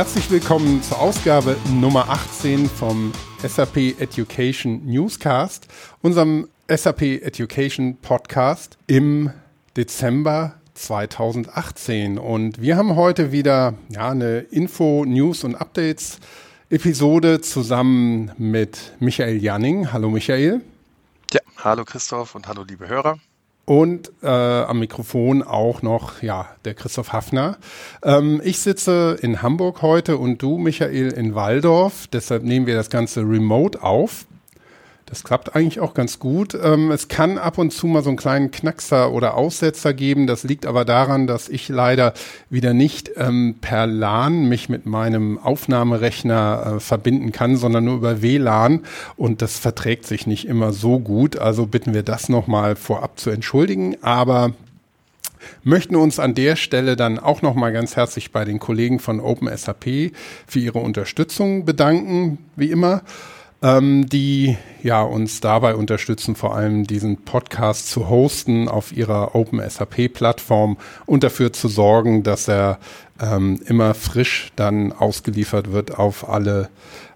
Herzlich willkommen zur Ausgabe Nummer 18 vom SAP Education Newscast, unserem SAP Education Podcast im Dezember 2018. Und wir haben heute wieder ja, eine Info, News und Updates Episode zusammen mit Michael Janning. Hallo Michael. Ja, hallo Christoph und hallo liebe Hörer. Und äh, am Mikrofon auch noch, ja, der Christoph Hafner. Ähm, ich sitze in Hamburg heute und du, Michael, in Waldorf. Deshalb nehmen wir das Ganze remote auf. Das klappt eigentlich auch ganz gut. Ähm, es kann ab und zu mal so einen kleinen Knackser oder Aussetzer geben. Das liegt aber daran, dass ich leider wieder nicht ähm, per LAN mich mit meinem Aufnahmerechner äh, verbinden kann, sondern nur über WLAN. Und das verträgt sich nicht immer so gut. Also bitten wir das nochmal vorab zu entschuldigen. Aber möchten uns an der Stelle dann auch nochmal ganz herzlich bei den Kollegen von OpenSAP für ihre Unterstützung bedanken, wie immer ähm, die ja uns dabei unterstützen, vor allem diesen Podcast zu hosten auf ihrer Open SAP Plattform und dafür zu sorgen, dass er ähm, immer frisch dann ausgeliefert wird auf alle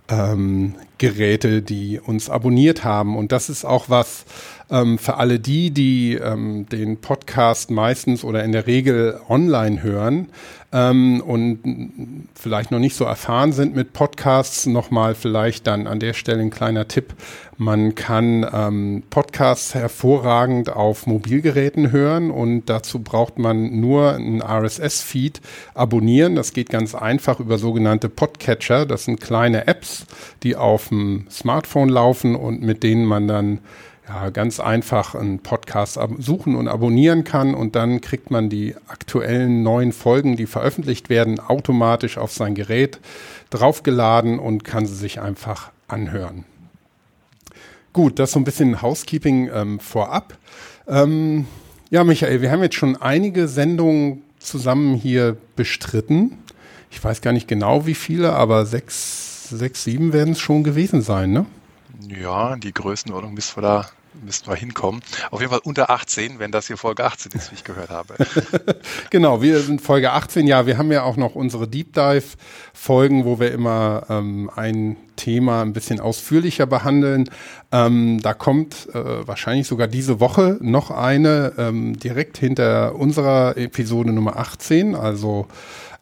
ähm, Geräte, die uns abonniert haben. Und das ist auch was ähm, für alle die, die ähm, den Podcast meistens oder in der Regel online hören ähm, und vielleicht noch nicht so erfahren sind mit Podcasts. Nochmal vielleicht dann an der Stelle ein kleiner Tipp. Man kann ähm, Podcasts hervorragend auf Mobilgeräten hören und dazu braucht man nur einen RSS-Feed abonnieren. Das geht ganz einfach über sogenannte Podcatcher. Das sind kleine Apps, die auf dem Smartphone laufen und mit denen man dann ja, ganz einfach einen Podcast suchen und abonnieren kann und dann kriegt man die aktuellen neuen Folgen, die veröffentlicht werden, automatisch auf sein Gerät draufgeladen und kann sie sich einfach anhören. Gut, das so ein bisschen Housekeeping ähm, vorab. Ähm, ja, Michael, wir haben jetzt schon einige Sendungen zusammen hier bestritten. Ich weiß gar nicht genau wie viele, aber sechs, sechs sieben werden es schon gewesen sein, ne? Ja, die Größenordnung müssen wir da müssten wir hinkommen. Auf jeden Fall unter 18, wenn das hier Folge 18 ist, wie ich gehört habe. genau, wir sind Folge 18. Ja, wir haben ja auch noch unsere Deep Dive Folgen, wo wir immer ähm, ein Thema ein bisschen ausführlicher behandeln. Ähm, da kommt äh, wahrscheinlich sogar diese Woche noch eine ähm, direkt hinter unserer Episode Nummer 18. Also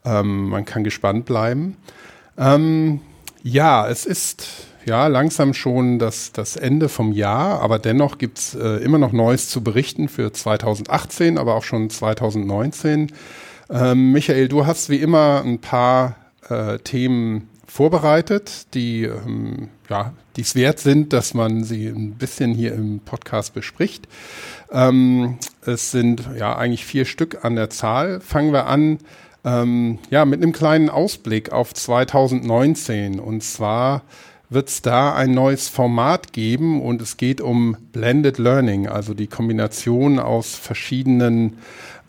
ähm, man kann gespannt bleiben. Ähm, ja, es ist ja langsam schon das, das Ende vom Jahr, aber dennoch gibt's äh, immer noch Neues zu berichten für 2018, aber auch schon 2019. Ähm, Michael, du hast wie immer ein paar äh, Themen vorbereitet, die ähm, ja, es wert sind, dass man sie ein bisschen hier im Podcast bespricht. Ähm, es sind ja eigentlich vier Stück an der Zahl. Fangen wir an ähm, ja, mit einem kleinen Ausblick auf 2019. Und zwar wird es da ein neues Format geben und es geht um Blended Learning, also die Kombination aus verschiedenen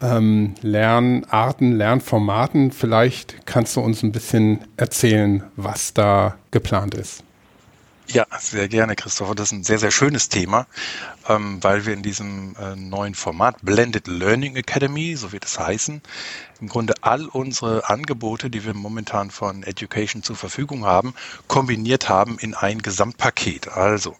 ähm, Lernarten, Lernformaten. Vielleicht kannst du uns ein bisschen erzählen, was da geplant ist. Ja, sehr gerne, Christopher. Das ist ein sehr, sehr schönes Thema, ähm, weil wir in diesem äh, neuen Format Blended Learning Academy, so wird es heißen, im Grunde all unsere Angebote, die wir momentan von Education zur Verfügung haben, kombiniert haben in ein Gesamtpaket. Also,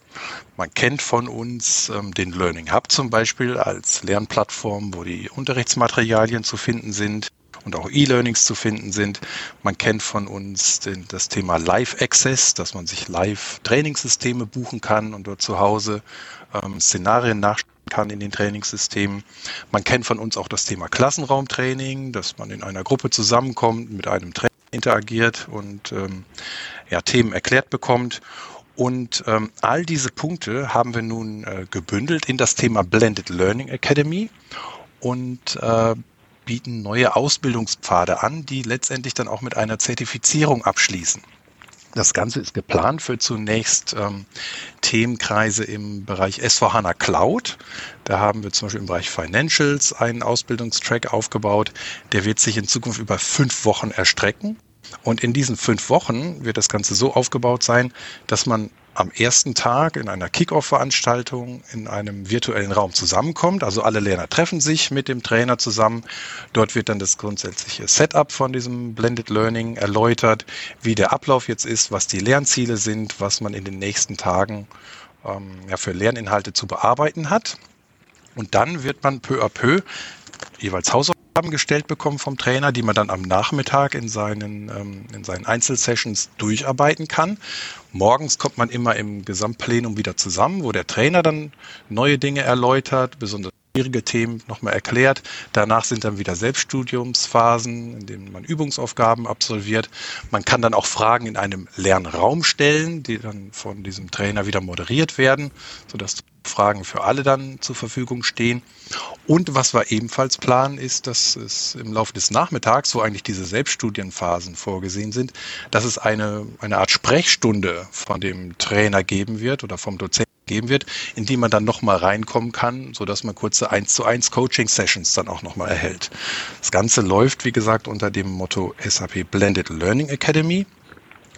man kennt von uns ähm, den Learning Hub zum Beispiel als Lernplattform, wo die Unterrichtsmaterialien zu finden sind und auch E-Learnings zu finden sind. Man kennt von uns den, das Thema Live Access, dass man sich Live-Trainingssysteme buchen kann und dort zu Hause ähm, Szenarien nachstellen kann in den Trainingssystemen. Man kennt von uns auch das Thema Klassenraumtraining, dass man in einer Gruppe zusammenkommt, mit einem Trainer interagiert und ähm, ja, Themen erklärt bekommt. Und ähm, all diese Punkte haben wir nun äh, gebündelt in das Thema Blended Learning Academy. Und äh, bieten neue Ausbildungspfade an, die letztendlich dann auch mit einer Zertifizierung abschließen. Das Ganze ist geplant für zunächst ähm, Themenkreise im Bereich S4HANA Cloud. Da haben wir zum Beispiel im Bereich Financials einen Ausbildungstrack aufgebaut. Der wird sich in Zukunft über fünf Wochen erstrecken. Und in diesen fünf Wochen wird das Ganze so aufgebaut sein, dass man am ersten Tag in einer Kick-Off-Veranstaltung in einem virtuellen Raum zusammenkommt. Also alle Lerner treffen sich mit dem Trainer zusammen. Dort wird dann das grundsätzliche Setup von diesem Blended Learning erläutert, wie der Ablauf jetzt ist, was die Lernziele sind, was man in den nächsten Tagen ähm, ja, für Lerninhalte zu bearbeiten hat. Und dann wird man peu à peu jeweils Hausaufgaben gestellt bekommen vom Trainer, die man dann am Nachmittag in seinen, ähm, in seinen Einzelsessions durcharbeiten kann. Morgens kommt man immer im Gesamtplenum wieder zusammen, wo der Trainer dann neue Dinge erläutert, besonders schwierige Themen nochmal erklärt. Danach sind dann wieder Selbststudiumsphasen, in denen man Übungsaufgaben absolviert. Man kann dann auch Fragen in einem Lernraum stellen, die dann von diesem Trainer wieder moderiert werden, sodass Fragen für alle dann zur Verfügung stehen. Und was wir ebenfalls planen, ist, dass es im Laufe des Nachmittags, wo eigentlich diese Selbststudienphasen vorgesehen sind, dass es eine, eine Art Sprechstunde von dem Trainer geben wird oder vom Dozenten geben wird, in die man dann nochmal reinkommen kann, sodass man kurze 1 zu 1 Coaching-Sessions dann auch nochmal erhält. Das Ganze läuft, wie gesagt, unter dem Motto SAP Blended Learning Academy.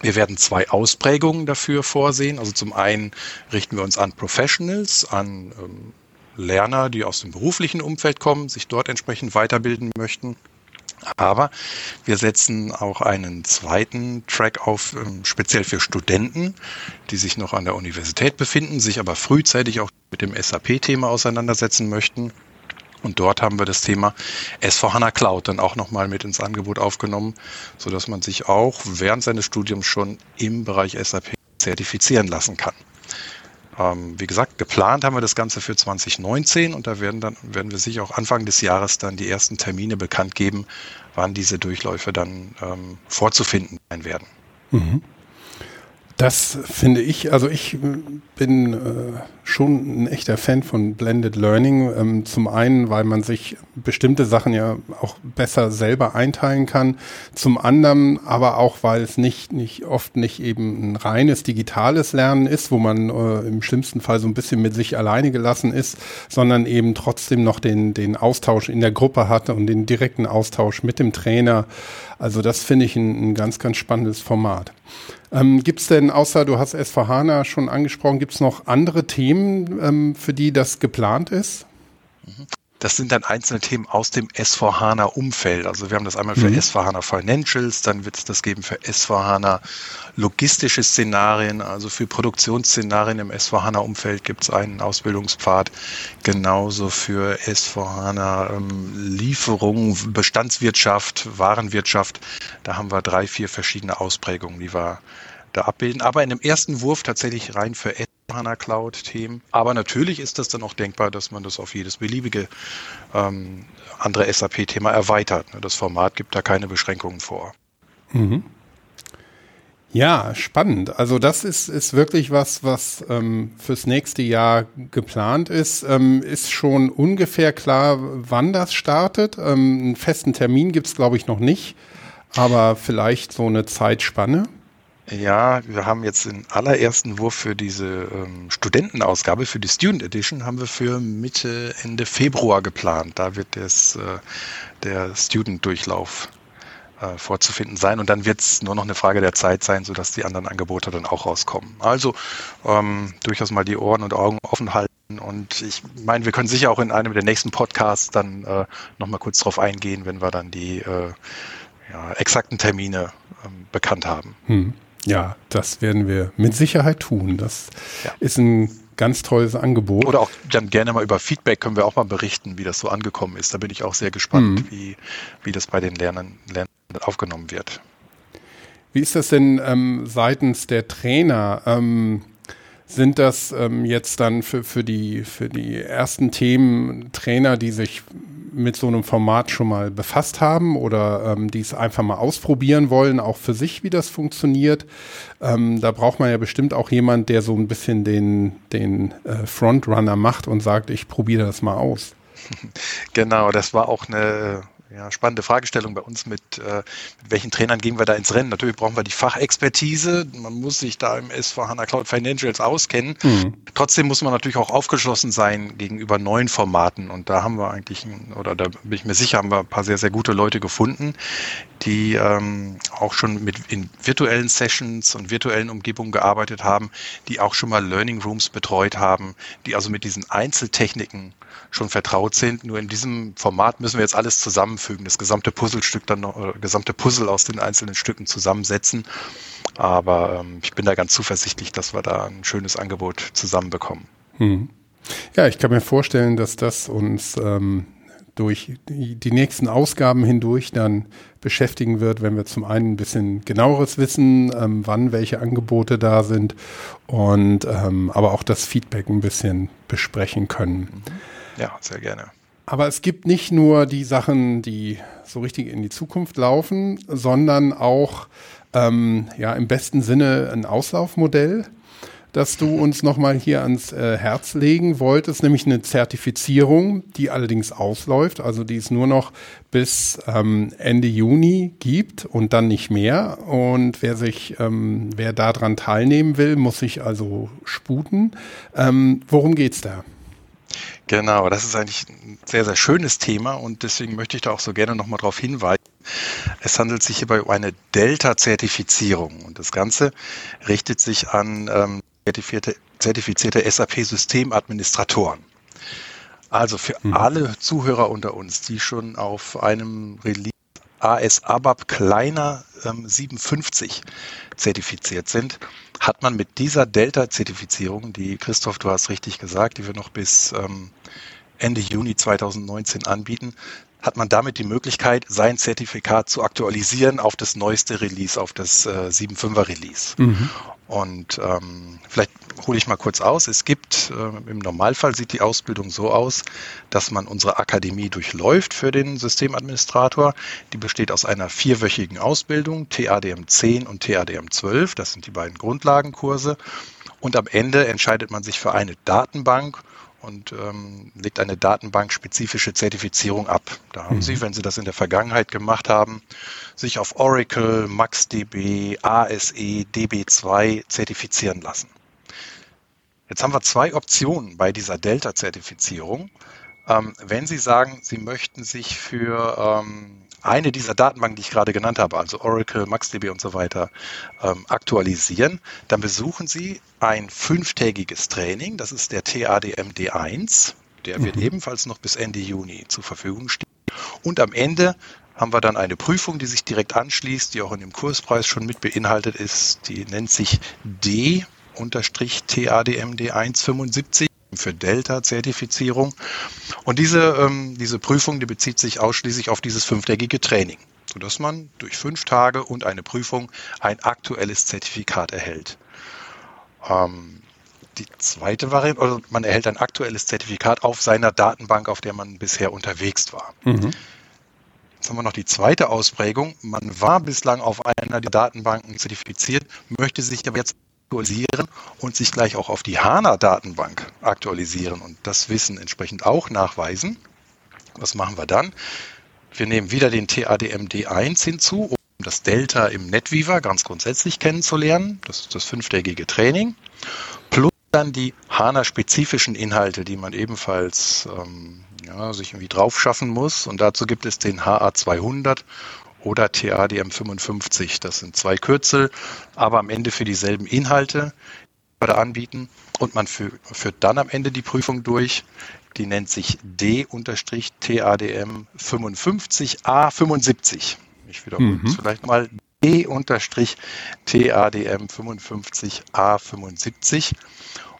Wir werden zwei Ausprägungen dafür vorsehen. Also zum einen richten wir uns an Professionals, an ähm, Lerner, die aus dem beruflichen Umfeld kommen, sich dort entsprechend weiterbilden möchten. Aber wir setzen auch einen zweiten Track auf, ähm, speziell für Studenten, die sich noch an der Universität befinden, sich aber frühzeitig auch mit dem SAP-Thema auseinandersetzen möchten. Und dort haben wir das Thema S4HANA Cloud dann auch nochmal mit ins Angebot aufgenommen, sodass man sich auch während seines Studiums schon im Bereich SAP zertifizieren lassen kann. Ähm, wie gesagt, geplant haben wir das Ganze für 2019 und da werden dann werden wir sicher auch Anfang des Jahres dann die ersten Termine bekannt geben, wann diese Durchläufe dann ähm, vorzufinden sein werden. Mhm. Das finde ich, also ich bin äh, schon ein echter Fan von Blended Learning. Ähm, zum einen, weil man sich bestimmte Sachen ja auch besser selber einteilen kann. Zum anderen aber auch, weil es nicht, nicht oft nicht eben ein reines digitales Lernen ist, wo man äh, im schlimmsten Fall so ein bisschen mit sich alleine gelassen ist, sondern eben trotzdem noch den, den Austausch in der Gruppe hatte und den direkten Austausch mit dem Trainer. Also das finde ich ein, ein ganz, ganz spannendes Format. Ähm, gibt es denn, außer du hast S4HANA schon angesprochen, gibt es noch andere Themen, ähm, für die das geplant ist? Mhm. Das sind dann einzelne Themen aus dem S4HANA-Umfeld. Also wir haben das einmal für mhm. S4HANA Financials, dann wird es das geben für S4HANA logistische Szenarien, also für Produktionsszenarien im S4HANA-Umfeld gibt es einen Ausbildungspfad. Genauso für S4HANA ähm, Lieferung, Bestandswirtschaft, Warenwirtschaft. Da haben wir drei, vier verschiedene Ausprägungen, die wir da abbilden. Aber in dem ersten Wurf tatsächlich rein für HANA Cloud-Themen. Aber natürlich ist das dann auch denkbar, dass man das auf jedes beliebige ähm, andere SAP-Thema erweitert. Das Format gibt da keine Beschränkungen vor. Mhm. Ja, spannend. Also das ist, ist wirklich was, was ähm, fürs nächste Jahr geplant ist. Ähm, ist schon ungefähr klar, wann das startet. Ähm, einen festen Termin gibt es, glaube ich, noch nicht, aber vielleicht so eine Zeitspanne. Ja, wir haben jetzt den allerersten Wurf für diese ähm, Studentenausgabe, für die Student Edition, haben wir für Mitte, Ende Februar geplant. Da wird das, äh, der Student-Durchlauf äh, vorzufinden sein. Und dann wird es nur noch eine Frage der Zeit sein, sodass die anderen Angebote dann auch rauskommen. Also ähm, durchaus mal die Ohren und Augen offen halten. Und ich meine, wir können sicher auch in einem der nächsten Podcasts dann äh, nochmal kurz drauf eingehen, wenn wir dann die äh, ja, exakten Termine ähm, bekannt haben. Hm. Ja, das werden wir mit Sicherheit tun. Das ja. ist ein ganz tolles Angebot. Oder auch dann gerne mal über Feedback können wir auch mal berichten, wie das so angekommen ist. Da bin ich auch sehr gespannt, mhm. wie, wie das bei den Lernern, Lernern aufgenommen wird. Wie ist das denn ähm, seitens der Trainer? Ähm, sind das ähm, jetzt dann für, für, die, für die ersten Themen Trainer, die sich mit so einem Format schon mal befasst haben oder ähm, die es einfach mal ausprobieren wollen, auch für sich, wie das funktioniert? Ähm, da braucht man ja bestimmt auch jemand, der so ein bisschen den, den äh, Frontrunner macht und sagt, ich probiere das mal aus. Genau, das war auch eine ja, spannende Fragestellung bei uns mit, äh, mit welchen Trainern gehen wir da ins Rennen. Natürlich brauchen wir die Fachexpertise. Man muss sich da im S4HANA Cloud Financials auskennen. Mhm. Trotzdem muss man natürlich auch aufgeschlossen sein gegenüber neuen Formaten. Und da haben wir eigentlich, ein, oder da bin ich mir sicher, haben wir ein paar sehr, sehr gute Leute gefunden, die ähm, auch schon mit in virtuellen Sessions und virtuellen Umgebungen gearbeitet haben, die auch schon mal Learning Rooms betreut haben, die also mit diesen Einzeltechniken schon vertraut sind. Nur in diesem Format müssen wir jetzt alles zusammenfügen, das gesamte Puzzlestück dann noch, oder gesamte Puzzle aus den einzelnen Stücken zusammensetzen. Aber ähm, ich bin da ganz zuversichtlich, dass wir da ein schönes Angebot zusammenbekommen. Hm. Ja, ich kann mir vorstellen, dass das uns ähm, durch die, die, nächsten Ausgaben hindurch dann beschäftigen wird, wenn wir zum einen ein bisschen genaueres wissen, ähm, wann welche Angebote da sind und ähm, aber auch das Feedback ein bisschen besprechen können. Mhm. Ja, sehr gerne. Aber es gibt nicht nur die Sachen, die so richtig in die Zukunft laufen, sondern auch ähm, ja im besten Sinne ein Auslaufmodell, das du uns nochmal hier ans äh, Herz legen wolltest, nämlich eine Zertifizierung, die allerdings ausläuft, also die es nur noch bis ähm, Ende Juni gibt und dann nicht mehr. Und wer sich, ähm, wer daran teilnehmen will, muss sich also sputen. Ähm, worum geht's da? Genau, das ist eigentlich ein sehr, sehr schönes Thema und deswegen möchte ich da auch so gerne nochmal darauf hinweisen. Es handelt sich hierbei um eine Delta-Zertifizierung und das Ganze richtet sich an ähm, zertifizierte, zertifizierte SAP-Systemadministratoren. Also für mhm. alle Zuhörer unter uns, die schon auf einem Release AS ABAP kleiner ähm, 57 zertifiziert sind, hat man mit dieser Delta-Zertifizierung, die Christoph, du hast richtig gesagt, die wir noch bis ähm, Ende Juni 2019 anbieten, hat man damit die Möglichkeit, sein Zertifikat zu aktualisieren auf das neueste Release, auf das äh, 7.5er Release. Mhm. Und ähm, vielleicht hole ich mal kurz aus. Es gibt, äh, im Normalfall sieht die Ausbildung so aus, dass man unsere Akademie durchläuft für den Systemadministrator. Die besteht aus einer vierwöchigen Ausbildung, TADM 10 und TADM 12. Das sind die beiden Grundlagenkurse. Und am Ende entscheidet man sich für eine Datenbank und ähm, legt eine datenbankspezifische Zertifizierung ab. Da haben mhm. Sie, wenn Sie das in der Vergangenheit gemacht haben, sich auf Oracle, MaxDB, ASE, DB2 zertifizieren lassen. Jetzt haben wir zwei Optionen bei dieser Delta-Zertifizierung. Ähm, wenn Sie sagen, Sie möchten sich für ähm, eine dieser Datenbanken, die ich gerade genannt habe, also Oracle, MaxDB und so weiter, ähm, aktualisieren, dann besuchen Sie ein fünftägiges Training. Das ist der TADM D1. Der wird mhm. ebenfalls noch bis Ende Juni zur Verfügung stehen. Und am Ende haben wir dann eine Prüfung, die sich direkt anschließt, die auch in dem Kurspreis schon mit beinhaltet ist. Die nennt sich D-TADM D1 75 für Delta-Zertifizierung. Und diese, ähm, diese Prüfung, die bezieht sich ausschließlich auf dieses fünftägige Training, sodass man durch fünf Tage und eine Prüfung ein aktuelles Zertifikat erhält. Ähm, die zweite Variante, oder man erhält ein aktuelles Zertifikat auf seiner Datenbank, auf der man bisher unterwegs war. Mhm. Jetzt haben wir noch die zweite Ausprägung. Man war bislang auf einer der Datenbanken zertifiziert, möchte sich aber jetzt aktualisieren und sich gleich auch auf die HANA-Datenbank aktualisieren und das Wissen entsprechend auch nachweisen. Was machen wir dann? Wir nehmen wieder den TADMD1 hinzu, um das Delta im NetWeaver ganz grundsätzlich kennenzulernen. Das ist das fünftägige Training. Plus dann die HANA-spezifischen Inhalte, die man ebenfalls ähm, ja, sich irgendwie drauf schaffen muss. Und dazu gibt es den HA200 oder TADM55. Das sind zwei Kürzel, aber am Ende für dieselben Inhalte, die wir da anbieten. Und man führt dann am Ende die Prüfung durch. Die nennt sich D-TADM 55A75. Ich wiederhole mhm. es vielleicht mal. D-TADM 55A75.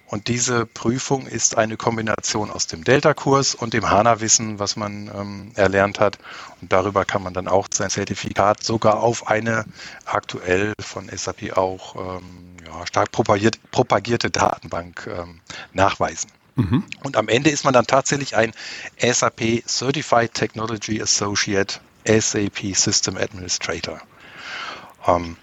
Und diese Prüfung ist eine Kombination aus dem Delta-Kurs und dem HANA-Wissen, was man ähm, erlernt hat. Und darüber kann man dann auch sein Zertifikat sogar auf eine aktuell von SAP auch ähm, ja, stark propagiert, propagierte Datenbank ähm, nachweisen. Mhm. Und am Ende ist man dann tatsächlich ein SAP Certified Technology Associate SAP System Administrator. Ähm,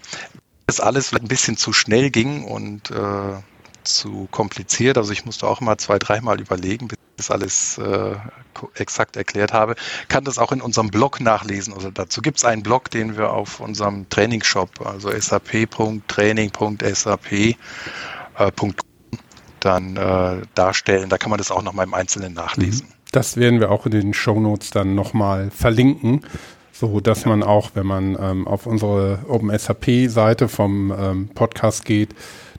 das alles ein bisschen zu schnell ging und äh, zu kompliziert. Also ich musste auch mal zwei, dreimal überlegen, bis ich das alles äh, exakt erklärt habe. Kann das auch in unserem Blog nachlesen. Also dazu gibt es einen Blog, den wir auf unserem Trainingshop, also sap.training.sap. Äh, dann äh, darstellen. Da kann man das auch nochmal im Einzelnen nachlesen. Mhm. Das werden wir auch in den Show Notes dann nochmal verlinken, so dass ja. man auch, wenn man ähm, auf unsere OpenSAP-Seite vom ähm, Podcast geht,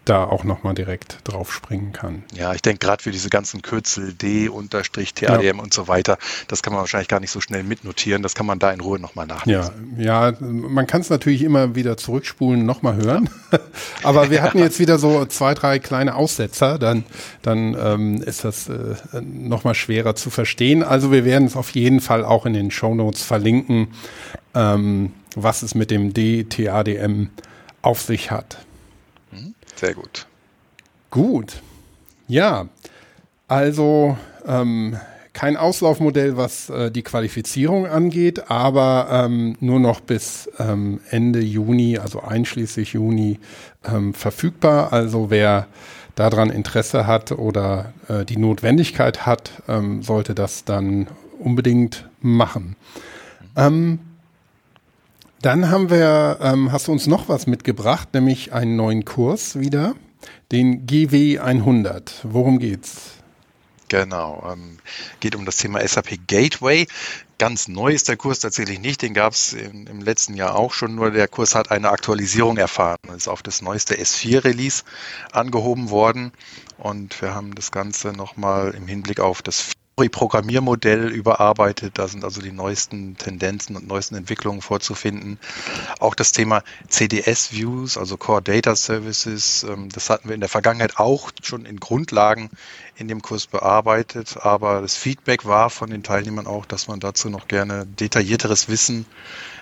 da auch nochmal direkt drauf springen kann. Ja, ich denke gerade für diese ganzen Kürzel D, Unterstrich, TADM ja. und so weiter, das kann man wahrscheinlich gar nicht so schnell mitnotieren. Das kann man da in Ruhe nochmal nachlesen. Ja, ja man kann es natürlich immer wieder zurückspulen, nochmal hören. Ja. Aber wir hatten jetzt wieder so zwei, drei kleine Aussetzer, dann, dann ähm, ist das äh, nochmal schwerer zu verstehen. Also wir werden es auf jeden Fall auch in den Show Notes verlinken, ähm, was es mit dem DTADM auf sich hat. Sehr gut. Gut. Ja, also ähm, kein Auslaufmodell, was äh, die Qualifizierung angeht, aber ähm, nur noch bis ähm, Ende Juni, also einschließlich Juni, ähm, verfügbar. Also wer daran Interesse hat oder äh, die Notwendigkeit hat, ähm, sollte das dann unbedingt machen. Ähm, dann haben wir, ähm, hast du uns noch was mitgebracht, nämlich einen neuen Kurs wieder, den GW 100. Worum geht's? Genau, ähm, geht um das Thema SAP Gateway. Ganz neu ist der Kurs tatsächlich nicht, den gab es im, letzten Jahr auch schon, nur der Kurs hat eine Aktualisierung erfahren, ist auf das neueste S4-Release angehoben worden und wir haben das Ganze nochmal im Hinblick auf das Programmiermodell überarbeitet. Da sind also die neuesten Tendenzen und neuesten Entwicklungen vorzufinden. Auch das Thema CDS-Views, also Core Data Services, ähm, das hatten wir in der Vergangenheit auch schon in Grundlagen in dem Kurs bearbeitet. Aber das Feedback war von den Teilnehmern auch, dass man dazu noch gerne detaillierteres Wissen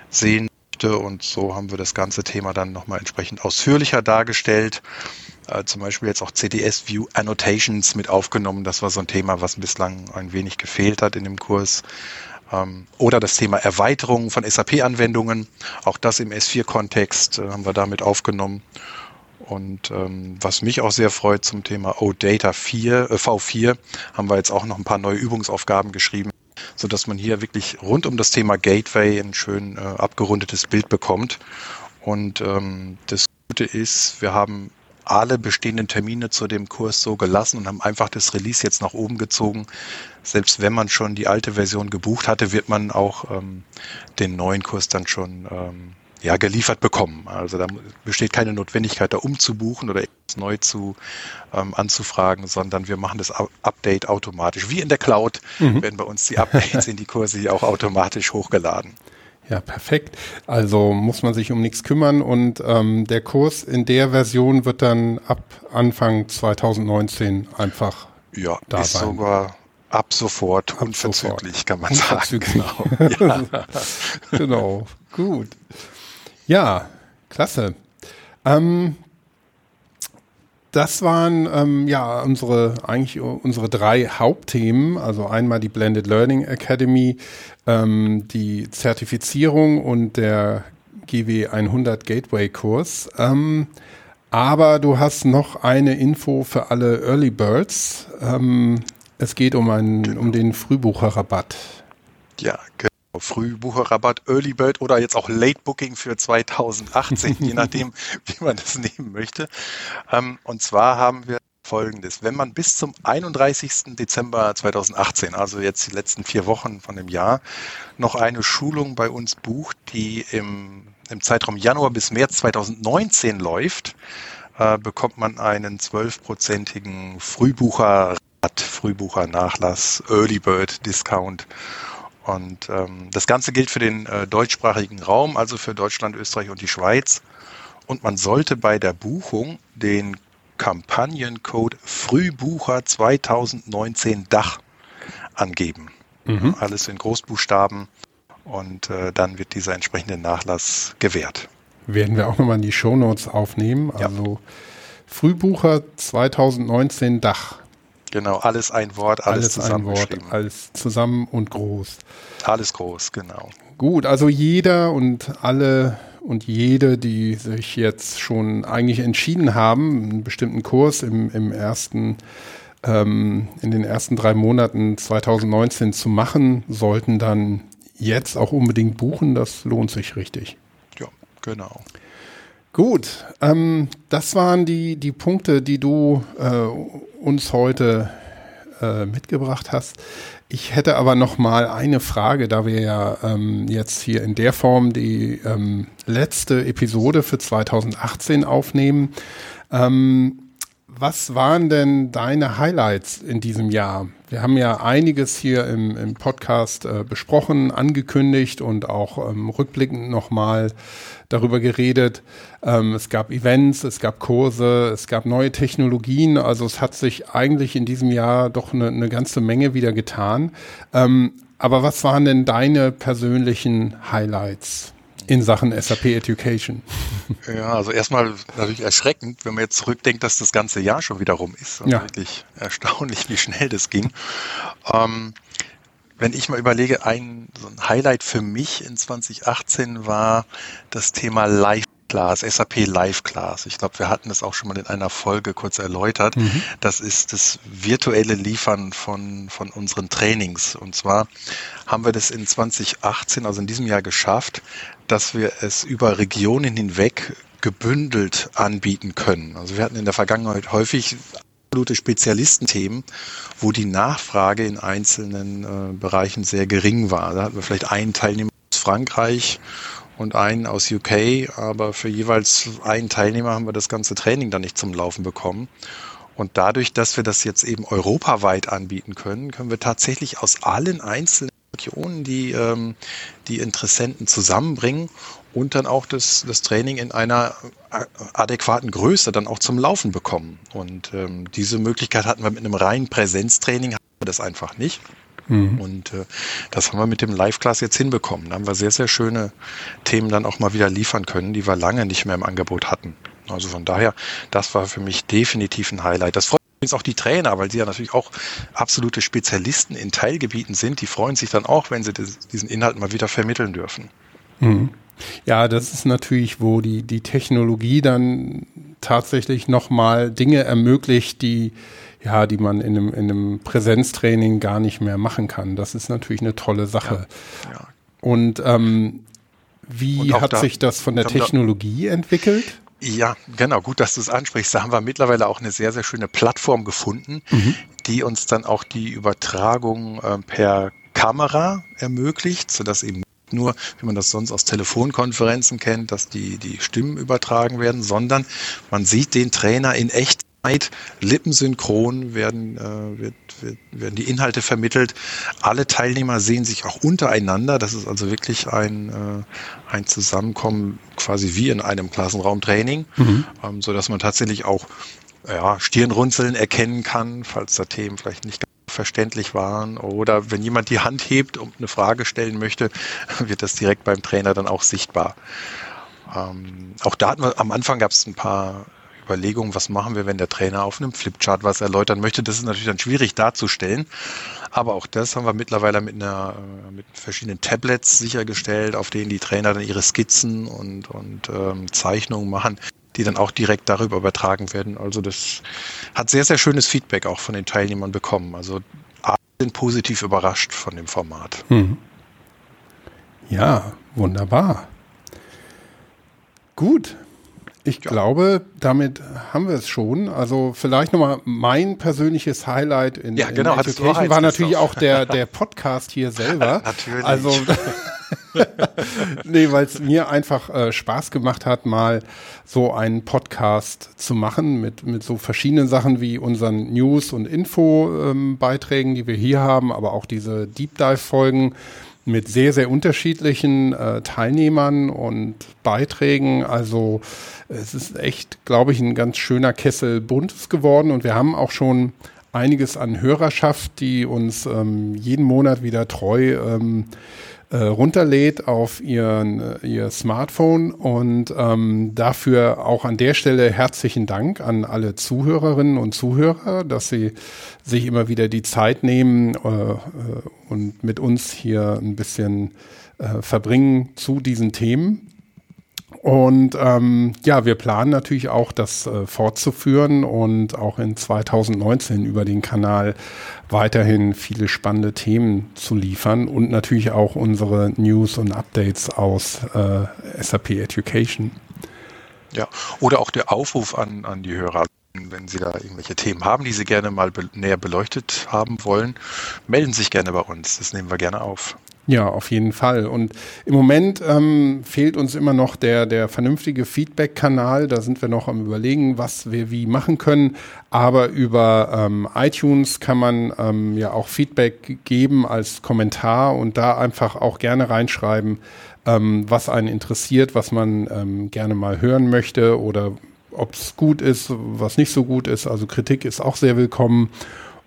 sehen möchte. Und so haben wir das ganze Thema dann nochmal entsprechend ausführlicher dargestellt äh, zum Beispiel jetzt auch CDS View Annotations mit aufgenommen. Das war so ein Thema, was bislang ein wenig gefehlt hat in dem Kurs. Ähm, oder das Thema Erweiterung von SAP-Anwendungen. Auch das im S4-Kontext äh, haben wir damit aufgenommen. Und ähm, was mich auch sehr freut zum Thema OData 4, äh, V4, haben wir jetzt auch noch ein paar neue Übungsaufgaben geschrieben, so dass man hier wirklich rund um das Thema Gateway ein schön äh, abgerundetes Bild bekommt. Und ähm, das Gute ist, wir haben alle bestehenden Termine zu dem Kurs so gelassen und haben einfach das Release jetzt nach oben gezogen. Selbst wenn man schon die alte Version gebucht hatte, wird man auch ähm, den neuen Kurs dann schon ähm, ja, geliefert bekommen. Also da besteht keine Notwendigkeit, da umzubuchen oder etwas neu zu ähm, anzufragen, sondern wir machen das Update automatisch. Wie in der Cloud mhm. werden bei uns die Updates in die Kurse auch automatisch hochgeladen. Ja, perfekt. Also muss man sich um nichts kümmern und ähm, der Kurs in der Version wird dann ab Anfang 2019 einfach ja, da ist sein. sogar ab sofort ab unverzüglich, sofort. kann man unverzüglich. sagen. Genau. Ja. genau, gut. Ja, klasse. Ähm, das waren ähm, ja unsere eigentlich unsere drei Hauptthemen. Also einmal die Blended Learning Academy, ähm, die Zertifizierung und der GW 100 Gateway Kurs. Ähm, aber du hast noch eine Info für alle Early Birds. Ähm, es geht um einen genau. um den Frühbucherrabatt. Ja, genau. Frühbucherrabatt, Early Bird oder jetzt auch Late Booking für 2018, je nachdem, wie man das nehmen möchte. Ähm, und zwar haben wir Folgendes. Wenn man bis zum 31. Dezember 2018, also jetzt die letzten vier Wochen von dem Jahr, noch eine Schulung bei uns bucht, die im, im Zeitraum Januar bis März 2019 läuft, äh, bekommt man einen zwölfprozentigen Frühbucherrabatt, Frühbuchernachlass, Early Bird Discount und ähm, das Ganze gilt für den äh, deutschsprachigen Raum, also für Deutschland, Österreich und die Schweiz. Und man sollte bei der Buchung den Kampagnencode Frühbucher 2019 Dach angeben. Mhm. Alles in Großbuchstaben und äh, dann wird dieser entsprechende Nachlass gewährt. Werden wir auch nochmal in die Shownotes aufnehmen. Also ja. Frühbucher 2019 Dach. Genau, alles ein Wort, alles, alles zusammen. Ein Wort, alles zusammen und groß. Alles groß, genau. Gut, also jeder und alle und jede, die sich jetzt schon eigentlich entschieden haben, einen bestimmten Kurs im, im ersten, ähm, in den ersten drei Monaten 2019 zu machen, sollten dann jetzt auch unbedingt buchen. Das lohnt sich richtig. Ja, genau. Gut, ähm, das waren die, die Punkte, die du äh, uns heute äh, mitgebracht hast. Ich hätte aber noch mal eine Frage, da wir ja ähm, jetzt hier in der Form die ähm, letzte Episode für 2018 aufnehmen. Ähm, was waren denn deine Highlights in diesem Jahr? Wir haben ja einiges hier im, im Podcast äh, besprochen, angekündigt und auch ähm, rückblickend nochmal darüber geredet. Ähm, es gab Events, es gab Kurse, es gab neue Technologien. Also es hat sich eigentlich in diesem Jahr doch eine, eine ganze Menge wieder getan. Ähm, aber was waren denn deine persönlichen Highlights? in Sachen SAP Education. Ja, also erstmal natürlich erschreckend, wenn man jetzt zurückdenkt, dass das ganze Jahr schon wieder rum ist. Also ja. Wirklich erstaunlich, wie schnell das ging. Ähm, wenn ich mal überlege, ein, so ein Highlight für mich in 2018 war das Thema Live Class, SAP Live Class. Ich glaube, wir hatten das auch schon mal in einer Folge kurz erläutert. Mhm. Das ist das virtuelle Liefern von, von unseren Trainings. Und zwar haben wir das in 2018, also in diesem Jahr geschafft, dass wir es über Regionen hinweg gebündelt anbieten können. Also wir hatten in der Vergangenheit häufig absolute Spezialistenthemen, wo die Nachfrage in einzelnen äh, Bereichen sehr gering war. Da hatten wir vielleicht einen Teilnehmer aus Frankreich und einen aus UK, aber für jeweils einen Teilnehmer haben wir das ganze Training dann nicht zum Laufen bekommen. Und dadurch, dass wir das jetzt eben europaweit anbieten können, können wir tatsächlich aus allen einzelnen Regionen die, ähm, die Interessenten zusammenbringen und dann auch das, das Training in einer adäquaten Größe dann auch zum Laufen bekommen. Und ähm, diese Möglichkeit hatten wir mit einem reinen Präsenztraining, haben wir das einfach nicht. Mhm. Und äh, das haben wir mit dem Live-Class jetzt hinbekommen. Da haben wir sehr, sehr schöne Themen dann auch mal wieder liefern können, die wir lange nicht mehr im Angebot hatten. Also von daher, das war für mich definitiv ein Highlight. Das freut übrigens auch die Trainer, weil sie ja natürlich auch absolute Spezialisten in Teilgebieten sind. Die freuen sich dann auch, wenn sie diesen Inhalt mal wieder vermitteln dürfen. Mhm. Ja, das ist natürlich, wo die, die Technologie dann tatsächlich nochmal Dinge ermöglicht, die ja, die man in einem, in einem Präsenztraining gar nicht mehr machen kann. Das ist natürlich eine tolle Sache. Ja, ja. Und ähm, wie Und hat da, sich das von der Technologie da, entwickelt? Ja, genau, gut, dass du es ansprichst. Da haben wir mittlerweile auch eine sehr, sehr schöne Plattform gefunden, mhm. die uns dann auch die Übertragung äh, per Kamera ermöglicht, sodass eben nur, wie man das sonst aus Telefonkonferenzen kennt, dass die, die Stimmen übertragen werden, sondern man sieht den Trainer in echt lippensynchron werden, äh, wird, wird, werden die Inhalte vermittelt. Alle Teilnehmer sehen sich auch untereinander. Das ist also wirklich ein, äh, ein Zusammenkommen quasi wie in einem Klassenraumtraining, mhm. ähm, so dass man tatsächlich auch ja, Stirnrunzeln erkennen kann, falls da Themen vielleicht nicht verständlich waren oder wenn jemand die Hand hebt und eine Frage stellen möchte, wird das direkt beim Trainer dann auch sichtbar. Ähm, auch da hatten wir, am Anfang gab es ein paar Überlegung, was machen wir, wenn der Trainer auf einem Flipchart was erläutern möchte. Das ist natürlich dann schwierig darzustellen. Aber auch das haben wir mittlerweile mit einer, äh, mit verschiedenen Tablets sichergestellt, auf denen die Trainer dann ihre Skizzen und, und ähm, Zeichnungen machen, die dann auch direkt darüber übertragen werden. Also das hat sehr, sehr schönes Feedback auch von den Teilnehmern bekommen. Also alle sind positiv überrascht von dem Format. Hm. Ja, wunderbar. Gut, ich ja. glaube, damit haben wir es schon. Also vielleicht nochmal mein persönliches Highlight in, ja, genau, in Education war natürlich auch der, der Podcast hier selber. natürlich. Also nee, weil es mir einfach äh, Spaß gemacht hat, mal so einen Podcast zu machen mit, mit so verschiedenen Sachen wie unseren News- und Info-Beiträgen, ähm, die wir hier haben, aber auch diese Deep Dive-Folgen mit sehr, sehr unterschiedlichen äh, Teilnehmern und Beiträgen. Also es ist echt, glaube ich, ein ganz schöner Kessel Buntes geworden und wir haben auch schon einiges an Hörerschaft, die uns ähm, jeden Monat wieder treu ähm, äh, runterlädt auf ihren, äh, ihr Smartphone. Und ähm, dafür auch an der Stelle herzlichen Dank an alle Zuhörerinnen und Zuhörer, dass sie sich immer wieder die Zeit nehmen äh, äh und mit uns hier ein bisschen äh, verbringen zu diesen Themen. Und ähm, ja, wir planen natürlich auch, das äh, fortzuführen und auch in 2019 über den Kanal weiterhin viele spannende Themen zu liefern und natürlich auch unsere News und Updates aus äh, SAP Education. Ja, oder auch der Aufruf an, an die Hörer. Wenn Sie da irgendwelche Themen haben, die Sie gerne mal be näher beleuchtet haben wollen, melden Sie sich gerne bei uns. Das nehmen wir gerne auf. Ja, auf jeden Fall. Und im Moment ähm, fehlt uns immer noch der, der vernünftige Feedback-Kanal. Da sind wir noch am Überlegen, was wir wie machen können. Aber über ähm, iTunes kann man ähm, ja auch Feedback geben als Kommentar und da einfach auch gerne reinschreiben, ähm, was einen interessiert, was man ähm, gerne mal hören möchte oder ob es gut ist, was nicht so gut ist. Also Kritik ist auch sehr willkommen.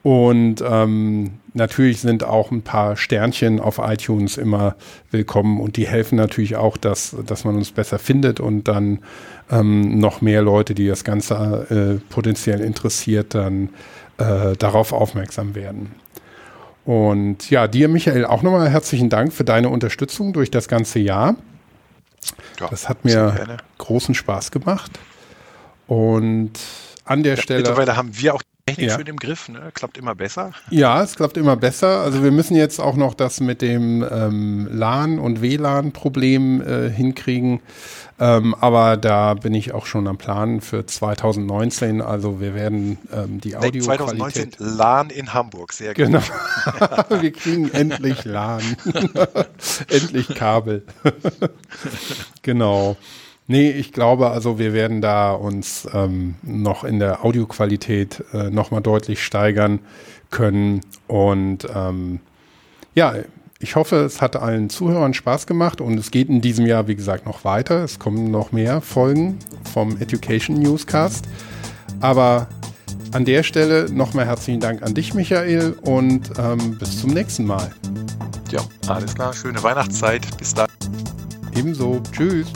Und ähm, natürlich sind auch ein paar Sternchen auf iTunes immer willkommen und die helfen natürlich auch, dass, dass man uns besser findet und dann ähm, noch mehr Leute, die das Ganze äh, potenziell interessiert, dann äh, darauf aufmerksam werden. Und ja, dir, Michael, auch nochmal herzlichen Dank für deine Unterstützung durch das ganze Jahr. Ja, das hat mir großen Spaß gemacht. Und an der ja, Stelle. Mittlerweile haben wir auch Technik ja. schön im Griff, ne? klappt immer besser. Ja, es klappt immer besser. Also wir müssen jetzt auch noch das mit dem ähm, LAN- und WLAN-Problem äh, hinkriegen. Ähm, aber da bin ich auch schon am Plan für 2019. Also wir werden ähm, die Audio 2019 LAN in Hamburg, sehr gut. Genau. wir kriegen endlich LAN. endlich Kabel. genau. Nee, ich glaube, also wir werden da uns ähm, noch in der Audioqualität äh, nochmal deutlich steigern können. Und ähm, ja, ich hoffe, es hat allen Zuhörern Spaß gemacht und es geht in diesem Jahr, wie gesagt, noch weiter. Es kommen noch mehr Folgen vom Education Newscast. Aber an der Stelle nochmal herzlichen Dank an dich, Michael, und ähm, bis zum nächsten Mal. Ja, alles klar. Schöne Weihnachtszeit. Bis dann. Ebenso. Tschüss.